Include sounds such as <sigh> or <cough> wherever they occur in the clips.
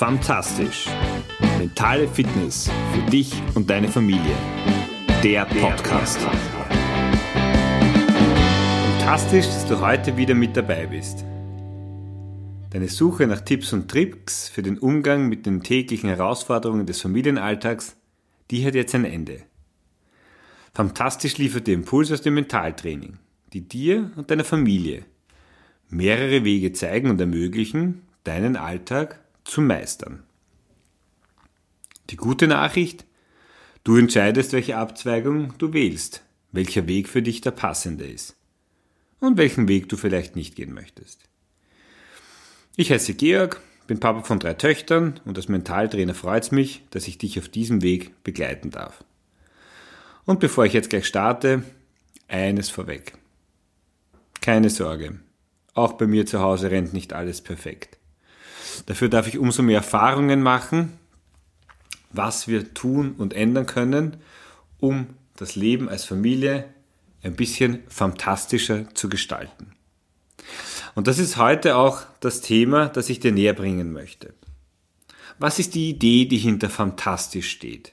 Fantastisch. Mentale Fitness für dich und deine Familie. Der Podcast. Fantastisch, dass du heute wieder mit dabei bist. Deine Suche nach Tipps und Tricks für den Umgang mit den täglichen Herausforderungen des Familienalltags, die hat jetzt ein Ende. Fantastisch liefert dir Impulse aus dem Mentaltraining, die dir und deiner Familie mehrere Wege zeigen und ermöglichen, deinen Alltag zu meistern. Die gute Nachricht, du entscheidest, welche Abzweigung du wählst, welcher Weg für dich der passende ist und welchen Weg du vielleicht nicht gehen möchtest. Ich heiße Georg, bin Papa von drei Töchtern und als Mentaltrainer freut es mich, dass ich dich auf diesem Weg begleiten darf. Und bevor ich jetzt gleich starte, eines vorweg. Keine Sorge, auch bei mir zu Hause rennt nicht alles perfekt. Dafür darf ich umso mehr Erfahrungen machen, was wir tun und ändern können, um das Leben als Familie ein bisschen fantastischer zu gestalten. Und das ist heute auch das Thema, das ich dir näher bringen möchte. Was ist die Idee, die hinter fantastisch steht?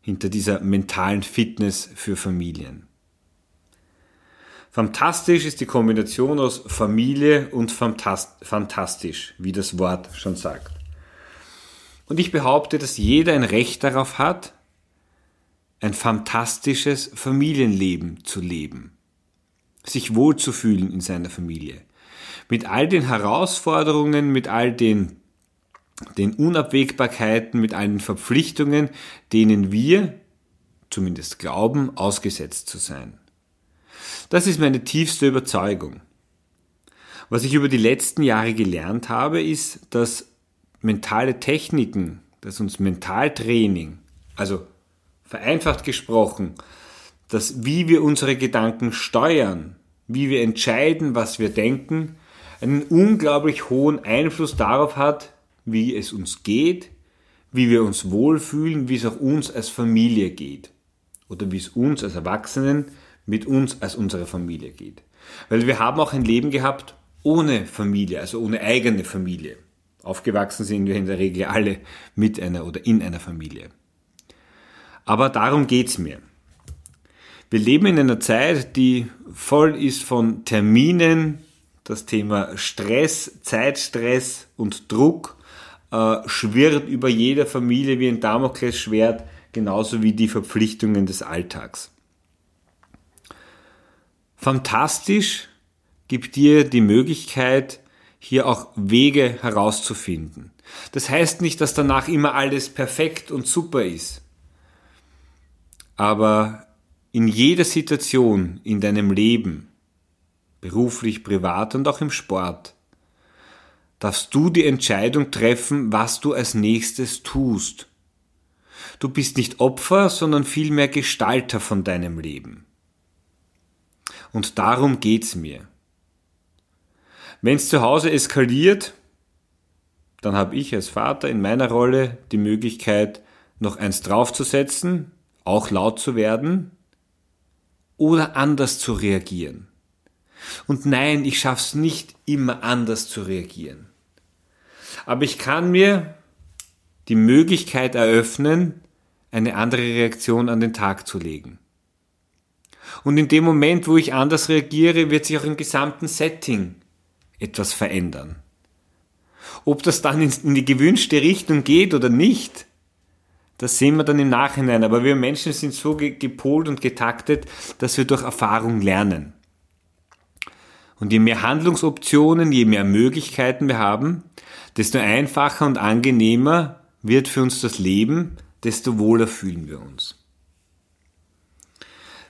Hinter dieser mentalen Fitness für Familien? Fantastisch ist die Kombination aus Familie und fantastisch, wie das Wort schon sagt. Und ich behaupte, dass jeder ein Recht darauf hat, ein fantastisches Familienleben zu leben, sich wohlzufühlen in seiner Familie, mit all den Herausforderungen, mit all den, den Unabwägbarkeiten, mit all den Verpflichtungen, denen wir, zumindest glauben, ausgesetzt zu sein. Das ist meine tiefste Überzeugung. Was ich über die letzten Jahre gelernt habe, ist, dass mentale Techniken, dass uns Mentaltraining, also vereinfacht gesprochen, dass wie wir unsere Gedanken steuern, wie wir entscheiden, was wir denken, einen unglaublich hohen Einfluss darauf hat, wie es uns geht, wie wir uns wohlfühlen, wie es auch uns als Familie geht oder wie es uns als Erwachsenen mit uns als unsere Familie geht. Weil wir haben auch ein Leben gehabt ohne Familie, also ohne eigene Familie. Aufgewachsen sind wir in der Regel alle mit einer oder in einer Familie. Aber darum geht's mir. Wir leben in einer Zeit, die voll ist von Terminen, das Thema Stress, Zeitstress und Druck äh, schwirrt über jeder Familie wie ein Damoklesschwert, genauso wie die Verpflichtungen des Alltags. Fantastisch gibt dir die Möglichkeit, hier auch Wege herauszufinden. Das heißt nicht, dass danach immer alles perfekt und super ist. Aber in jeder Situation in deinem Leben, beruflich, privat und auch im Sport, darfst du die Entscheidung treffen, was du als nächstes tust. Du bist nicht Opfer, sondern vielmehr Gestalter von deinem Leben. Und darum geht's mir. Wenn es zu Hause eskaliert, dann habe ich als Vater in meiner Rolle die Möglichkeit, noch eins draufzusetzen, auch laut zu werden oder anders zu reagieren. Und nein, ich schaff's nicht immer anders zu reagieren. Aber ich kann mir die Möglichkeit eröffnen, eine andere Reaktion an den Tag zu legen. Und in dem Moment, wo ich anders reagiere, wird sich auch im gesamten Setting etwas verändern. Ob das dann in die gewünschte Richtung geht oder nicht, das sehen wir dann im Nachhinein. Aber wir Menschen sind so gepolt und getaktet, dass wir durch Erfahrung lernen. Und je mehr Handlungsoptionen, je mehr Möglichkeiten wir haben, desto einfacher und angenehmer wird für uns das Leben, desto wohler fühlen wir uns.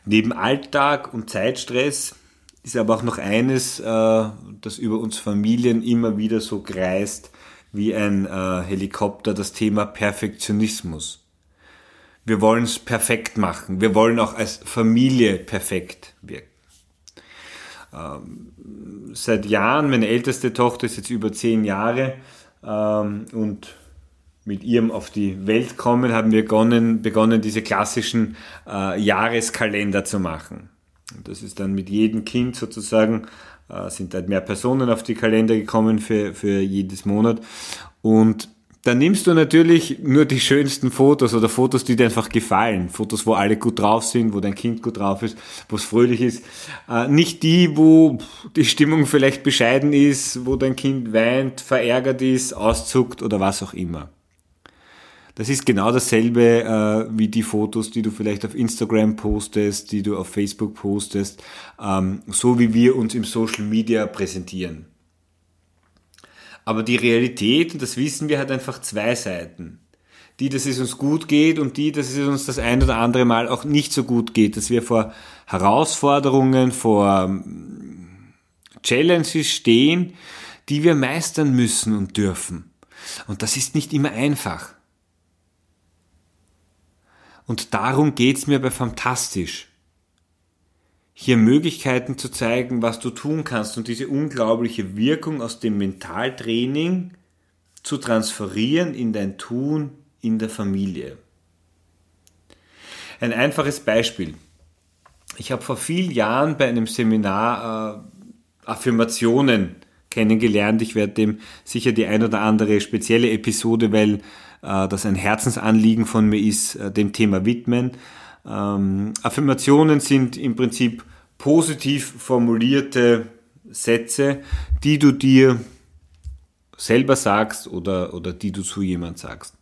Neben Alltag und Zeitstress ist aber auch noch eines, äh, das über uns Familien immer wieder so kreist wie ein äh, Helikopter, das Thema Perfektionismus. Wir wollen es perfekt machen. Wir wollen auch als Familie perfekt wirken. Ähm, seit Jahren, meine älteste Tochter ist jetzt über zehn Jahre ähm, und mit ihrem auf die Welt kommen, haben wir begonnen, begonnen diese klassischen äh, Jahreskalender zu machen. Und das ist dann mit jedem Kind sozusagen, äh, sind halt mehr Personen auf die Kalender gekommen für, für jedes Monat. Und dann nimmst du natürlich nur die schönsten Fotos oder Fotos, die dir einfach gefallen. Fotos, wo alle gut drauf sind, wo dein Kind gut drauf ist, wo es fröhlich ist. Äh, nicht die, wo die Stimmung vielleicht bescheiden ist, wo dein Kind weint, verärgert ist, auszuckt oder was auch immer. Das ist genau dasselbe äh, wie die Fotos, die du vielleicht auf Instagram postest, die du auf Facebook postest, ähm, so wie wir uns im Social Media präsentieren. Aber die Realität, und das wissen wir, hat einfach zwei Seiten. Die, dass es uns gut geht und die, dass es uns das ein oder andere Mal auch nicht so gut geht, dass wir vor Herausforderungen, vor ähm, Challenges stehen, die wir meistern müssen und dürfen. Und das ist nicht immer einfach. Und darum geht's mir bei Fantastisch hier Möglichkeiten zu zeigen, was du tun kannst und diese unglaubliche Wirkung aus dem Mentaltraining zu transferieren in dein Tun in der Familie. Ein einfaches Beispiel. Ich habe vor vielen Jahren bei einem Seminar äh, Affirmationen kennengelernt. Ich werde dem sicher die ein oder andere spezielle Episode, weil äh, das ein Herzensanliegen von mir ist, äh, dem Thema widmen. Ähm, Affirmationen sind im Prinzip positiv formulierte Sätze, die du dir selber sagst oder, oder die du zu jemand sagst.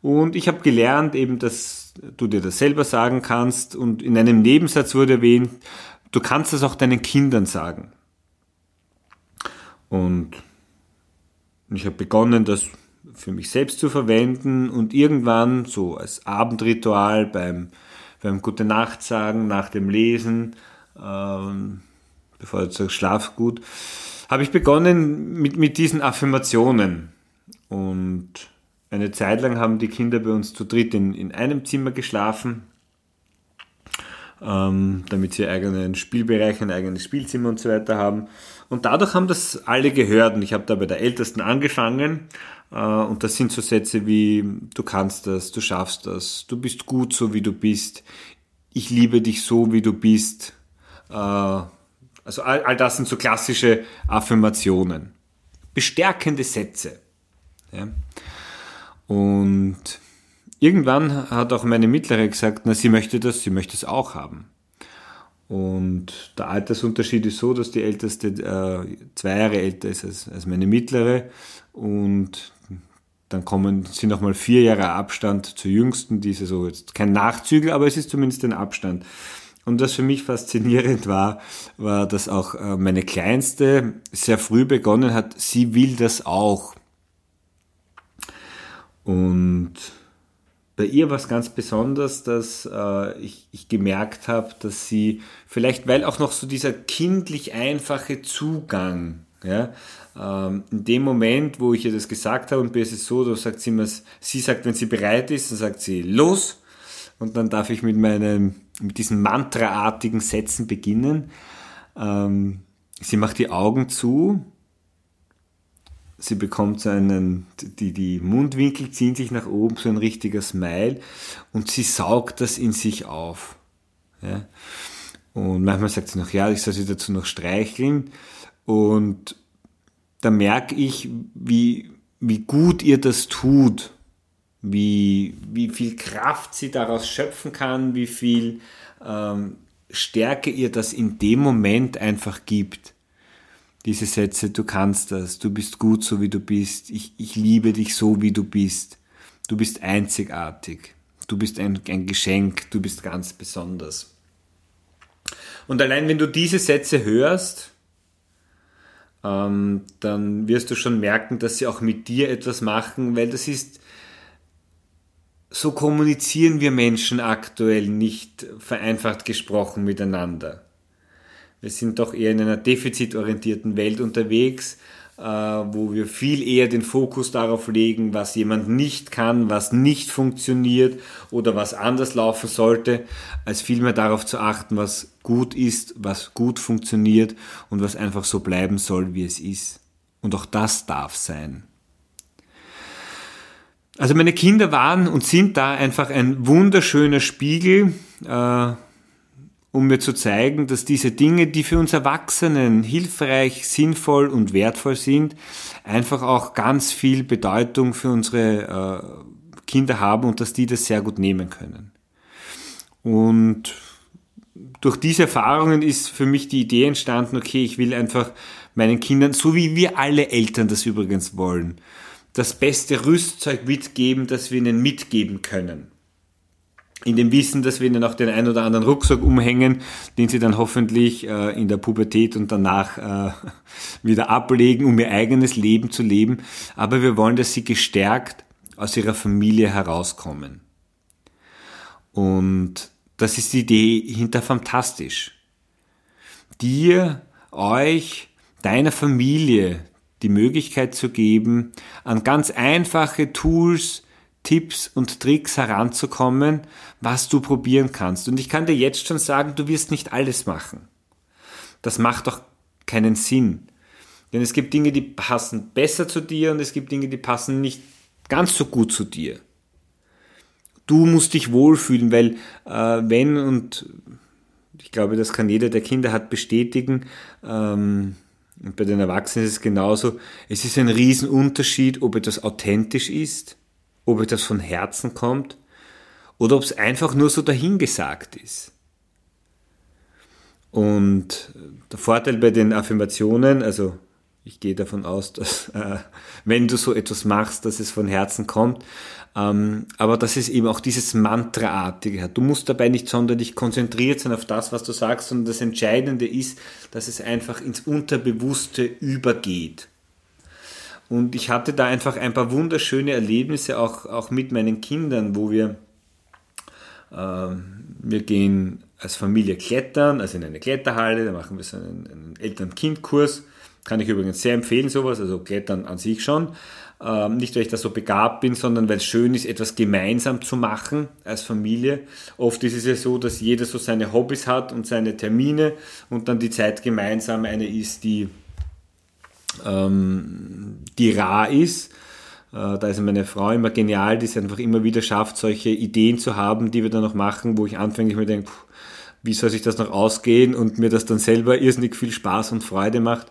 Und ich habe gelernt eben, dass du dir das selber sagen kannst und in einem Nebensatz wurde erwähnt, du kannst das auch deinen Kindern sagen. Und ich habe begonnen, das für mich selbst zu verwenden und irgendwann so als Abendritual beim beim Gute Nacht sagen, nach dem Lesen, ähm, bevor du sagst, schlaf gut, habe ich begonnen mit, mit diesen Affirmationen. Und eine Zeit lang haben die Kinder bei uns zu dritt in, in einem Zimmer geschlafen, ähm, damit sie eigenen Spielbereich, ein eigenes Spielzimmer und so weiter haben. Und dadurch haben das alle gehört. Und ich habe da bei der Ältesten angefangen und das sind so Sätze wie, du kannst das, du schaffst das, du bist gut so wie du bist, ich liebe dich so wie du bist. Äh, also all, all das sind so klassische Affirmationen. Bestärkende Sätze. Ja. Und irgendwann hat auch meine Mittlere gesagt, na, sie möchte das, sie möchte es auch haben. Und der Altersunterschied ist so, dass die Älteste äh, zwei Jahre älter ist als, als meine Mittlere und dann kommen, sind nochmal vier Jahre Abstand zur jüngsten, die ist so jetzt kein Nachzügel, aber es ist zumindest ein Abstand. Und was für mich faszinierend war, war, dass auch äh, meine Kleinste sehr früh begonnen hat, sie will das auch. Und bei ihr war es ganz besonders, dass äh, ich, ich gemerkt habe, dass sie vielleicht, weil auch noch so dieser kindlich einfache Zugang ja, ähm, in dem Moment, wo ich ihr das gesagt habe, und bei es ist so, da sagt sie immer, sie sagt, wenn sie bereit ist, dann sagt sie los. Und dann darf ich mit meinem, mit diesen mantraartigen Sätzen beginnen. Ähm, sie macht die Augen zu. Sie bekommt so einen, die, die Mundwinkel ziehen sich nach oben, so ein richtiger Smile. Und sie saugt das in sich auf. Ja. Und manchmal sagt sie noch, ja, ich soll sie dazu noch streicheln. Und da merke ich, wie, wie gut ihr das tut, wie, wie viel Kraft sie daraus schöpfen kann, wie viel ähm, Stärke ihr das in dem Moment einfach gibt. Diese Sätze, du kannst das, du bist gut so wie du bist, ich, ich liebe dich so wie du bist, du bist einzigartig, du bist ein, ein Geschenk, du bist ganz besonders. Und allein wenn du diese Sätze hörst, ähm, dann wirst du schon merken, dass sie auch mit dir etwas machen, weil das ist, so kommunizieren wir Menschen aktuell nicht vereinfacht gesprochen miteinander. Wir sind doch eher in einer defizitorientierten Welt unterwegs äh, wo wir viel eher den Fokus darauf legen, was jemand nicht kann, was nicht funktioniert oder was anders laufen sollte, als vielmehr darauf zu achten, was gut ist, was gut funktioniert und was einfach so bleiben soll, wie es ist. Und auch das darf sein. Also meine Kinder waren und sind da einfach ein wunderschöner Spiegel, äh, um mir zu zeigen, dass diese Dinge, die für uns Erwachsenen hilfreich, sinnvoll und wertvoll sind, einfach auch ganz viel Bedeutung für unsere äh, Kinder haben und dass die das sehr gut nehmen können. Und durch diese Erfahrungen ist für mich die Idee entstanden, okay, ich will einfach meinen Kindern, so wie wir alle Eltern das übrigens wollen, das beste Rüstzeug mitgeben, das wir ihnen mitgeben können. In dem Wissen, dass wir ihnen auch den einen oder anderen Rucksack umhängen, den sie dann hoffentlich äh, in der Pubertät und danach äh, <laughs> wieder ablegen, um ihr eigenes Leben zu leben. Aber wir wollen, dass sie gestärkt aus ihrer Familie herauskommen. Und das ist die Idee hinter Fantastisch. Dir, euch, deiner Familie die Möglichkeit zu geben, an ganz einfache Tools, Tipps und Tricks heranzukommen, was du probieren kannst. Und ich kann dir jetzt schon sagen, du wirst nicht alles machen. Das macht doch keinen Sinn. Denn es gibt Dinge, die passen besser zu dir und es gibt Dinge, die passen nicht ganz so gut zu dir. Du musst dich wohlfühlen, weil äh, wenn und ich glaube, das kann jeder, der Kinder hat, bestätigen, ähm, und bei den Erwachsenen ist es genauso. Es ist ein Riesenunterschied, ob etwas authentisch ist, ob etwas von Herzen kommt oder ob es einfach nur so dahingesagt ist. Und der Vorteil bei den Affirmationen, also ich gehe davon aus, dass äh, wenn du so etwas machst, dass es von Herzen kommt, ähm, aber dass es eben auch dieses Mantraartige hat. Du musst dabei nicht sonderlich konzentriert sein auf das, was du sagst, sondern das Entscheidende ist, dass es einfach ins Unterbewusste übergeht. Und ich hatte da einfach ein paar wunderschöne Erlebnisse auch, auch mit meinen Kindern, wo wir, äh, wir gehen als Familie klettern, also in eine Kletterhalle, da machen wir so einen, einen Eltern-Kind-Kurs. Kann ich übrigens sehr empfehlen, sowas, also Klettern an sich schon. Ähm, nicht, weil ich da so begabt bin, sondern weil es schön ist, etwas gemeinsam zu machen als Familie. Oft ist es ja so, dass jeder so seine Hobbys hat und seine Termine und dann die Zeit gemeinsam eine ist, die, ähm, die rar ist. Äh, da ist meine Frau immer genial, die es einfach immer wieder schafft, solche Ideen zu haben, die wir dann noch machen, wo ich anfänglich mir denke, wie soll sich das noch ausgehen und mir das dann selber irrsinnig viel Spaß und Freude macht.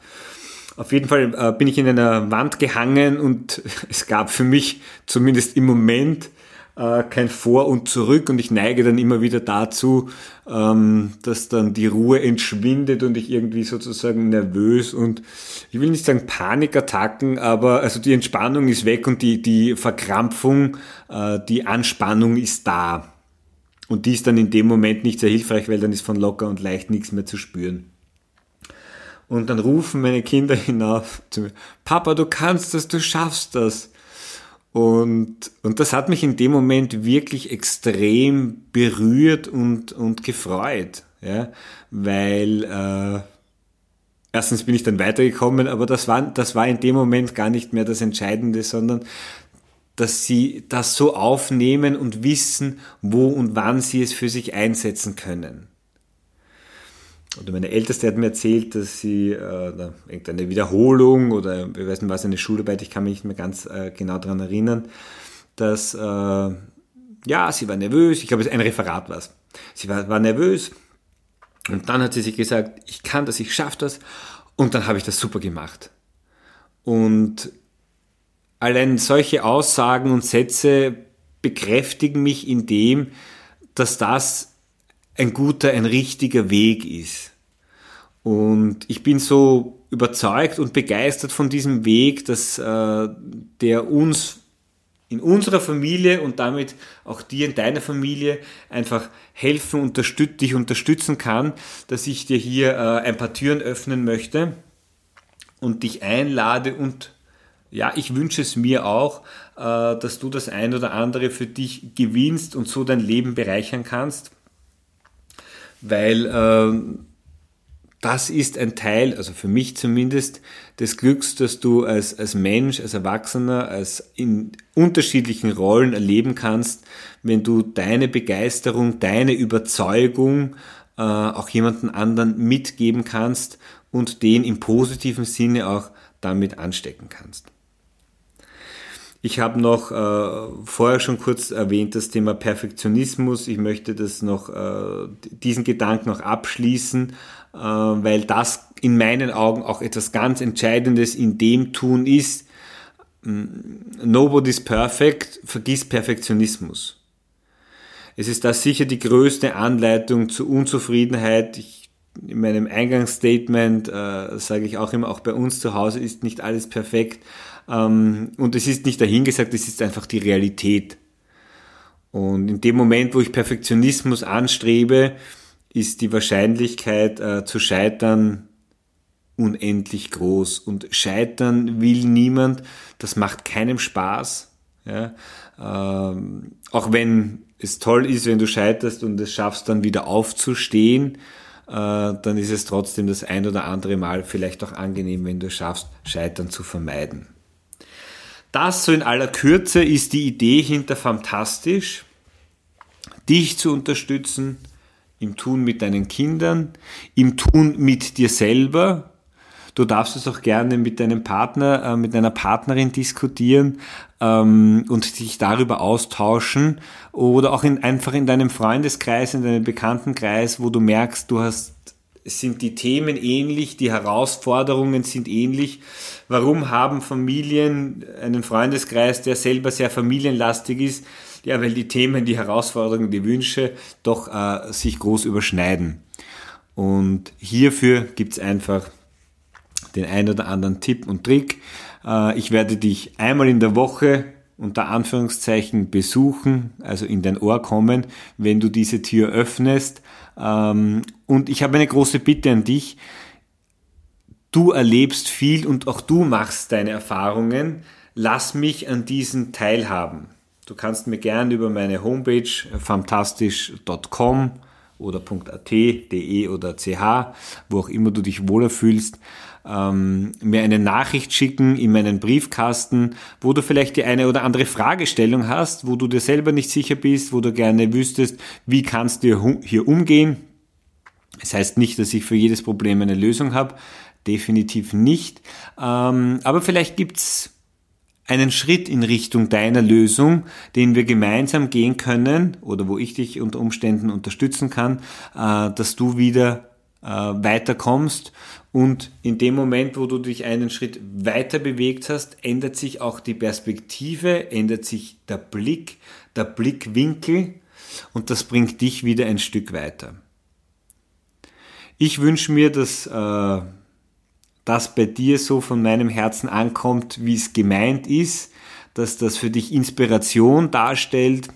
Auf jeden Fall äh, bin ich in einer Wand gehangen und <laughs> es gab für mich zumindest im Moment äh, kein Vor und Zurück und ich neige dann immer wieder dazu, ähm, dass dann die Ruhe entschwindet und ich irgendwie sozusagen nervös und ich will nicht sagen Panikattacken, aber also die Entspannung ist weg und die, die Verkrampfung, äh, die Anspannung ist da. Und die ist dann in dem Moment nicht sehr hilfreich, weil dann ist von locker und leicht nichts mehr zu spüren. Und dann rufen meine Kinder hinauf zu mir, Papa, du kannst das, du schaffst das. Und, und das hat mich in dem Moment wirklich extrem berührt und, und gefreut, ja, weil äh, erstens bin ich dann weitergekommen, aber das war, das war in dem Moment gar nicht mehr das Entscheidende, sondern dass sie das so aufnehmen und wissen, wo und wann sie es für sich einsetzen können oder meine Älteste hat mir erzählt, dass sie äh, irgendeine Wiederholung oder ich weiß nicht was, eine Schularbeit, ich kann mich nicht mehr ganz äh, genau daran erinnern, dass äh, ja, sie war nervös, ich glaube, es ein Referat war Sie war, war nervös. Und dann hat sie sich gesagt, ich kann das, ich schaffe das. Und dann habe ich das super gemacht. Und allein solche Aussagen und Sätze bekräftigen mich in dem, dass das ein guter, ein richtiger Weg ist. Und ich bin so überzeugt und begeistert von diesem Weg, dass äh, der uns in unserer Familie und damit auch dir in deiner Familie einfach helfen, unterstüt dich unterstützen kann, dass ich dir hier äh, ein paar Türen öffnen möchte und dich einlade und ja, ich wünsche es mir auch, äh, dass du das ein oder andere für dich gewinnst und so dein Leben bereichern kannst weil äh, das ist ein Teil, also für mich zumindest, des Glücks, das du als, als Mensch, als Erwachsener, als in unterschiedlichen Rollen erleben kannst, wenn du deine Begeisterung, deine Überzeugung äh, auch jemanden anderen mitgeben kannst und den im positiven Sinne auch damit anstecken kannst. Ich habe noch äh, vorher schon kurz erwähnt das Thema Perfektionismus. Ich möchte das noch, äh, diesen Gedanken noch abschließen, äh, weil das in meinen Augen auch etwas ganz Entscheidendes in dem Tun ist. Mm, nobody's perfect, vergiss Perfektionismus. Es ist da sicher die größte Anleitung zur Unzufriedenheit. Ich, in meinem Eingangsstatement äh, sage ich auch immer, auch bei uns zu Hause ist nicht alles perfekt. Ähm, und es ist nicht dahingesagt, es ist einfach die Realität. Und in dem Moment, wo ich Perfektionismus anstrebe, ist die Wahrscheinlichkeit äh, zu scheitern unendlich groß. Und scheitern will niemand, das macht keinem Spaß. Ja? Ähm, auch wenn es toll ist, wenn du scheiterst und es schaffst dann wieder aufzustehen, dann ist es trotzdem das ein oder andere Mal vielleicht auch angenehm, wenn du es schaffst, Scheitern zu vermeiden. Das so in aller Kürze ist die Idee hinter Fantastisch, dich zu unterstützen im Tun mit deinen Kindern, im Tun mit dir selber. Du darfst es auch gerne mit deinem Partner, äh, mit deiner Partnerin diskutieren ähm, und dich darüber austauschen oder auch in, einfach in deinem Freundeskreis, in deinem Bekanntenkreis, wo du merkst, du hast sind die Themen ähnlich, die Herausforderungen sind ähnlich. Warum haben Familien einen Freundeskreis, der selber sehr familienlastig ist? Ja, weil die Themen, die Herausforderungen, die Wünsche doch äh, sich groß überschneiden. Und hierfür gibt's einfach den ein oder anderen Tipp und Trick. Äh, ich werde dich einmal in der Woche unter Anführungszeichen besuchen, also in dein Ohr kommen, wenn du diese Tür öffnest. Ähm, und ich habe eine große Bitte an dich. Du erlebst viel und auch du machst deine Erfahrungen. Lass mich an diesen teilhaben. Du kannst mir gerne über meine Homepage fantastisch.com oder .at, de oder ch, wo auch immer du dich wohler fühlst, ähm, mir eine Nachricht schicken in meinen Briefkasten, wo du vielleicht die eine oder andere Fragestellung hast, wo du dir selber nicht sicher bist, wo du gerne wüsstest, wie kannst du hier umgehen. Es das heißt nicht, dass ich für jedes Problem eine Lösung habe, definitiv nicht. Ähm, aber vielleicht gibt's einen Schritt in Richtung deiner Lösung, den wir gemeinsam gehen können oder wo ich dich unter Umständen unterstützen kann, äh, dass du wieder äh, weiterkommst und in dem Moment, wo du dich einen Schritt weiter bewegt hast, ändert sich auch die Perspektive, ändert sich der Blick, der Blickwinkel und das bringt dich wieder ein Stück weiter. Ich wünsche mir, dass äh, das bei dir so von meinem Herzen ankommt, wie es gemeint ist, dass das für dich Inspiration darstellt,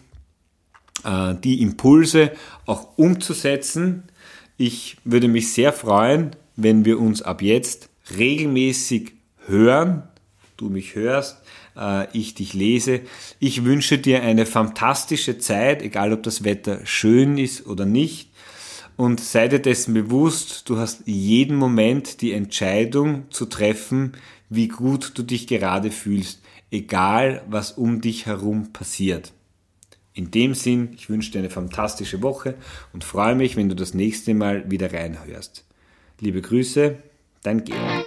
äh, die Impulse auch umzusetzen. Ich würde mich sehr freuen, wenn wir uns ab jetzt regelmäßig hören, du mich hörst, äh, ich dich lese. Ich wünsche dir eine fantastische Zeit, egal ob das Wetter schön ist oder nicht. Und sei dir dessen bewusst, du hast jeden Moment die Entscheidung zu treffen, wie gut du dich gerade fühlst, egal was um dich herum passiert. In dem Sinn, ich wünsche dir eine fantastische Woche und freue mich, wenn du das nächste Mal wieder reinhörst. Liebe Grüße, dein Georg.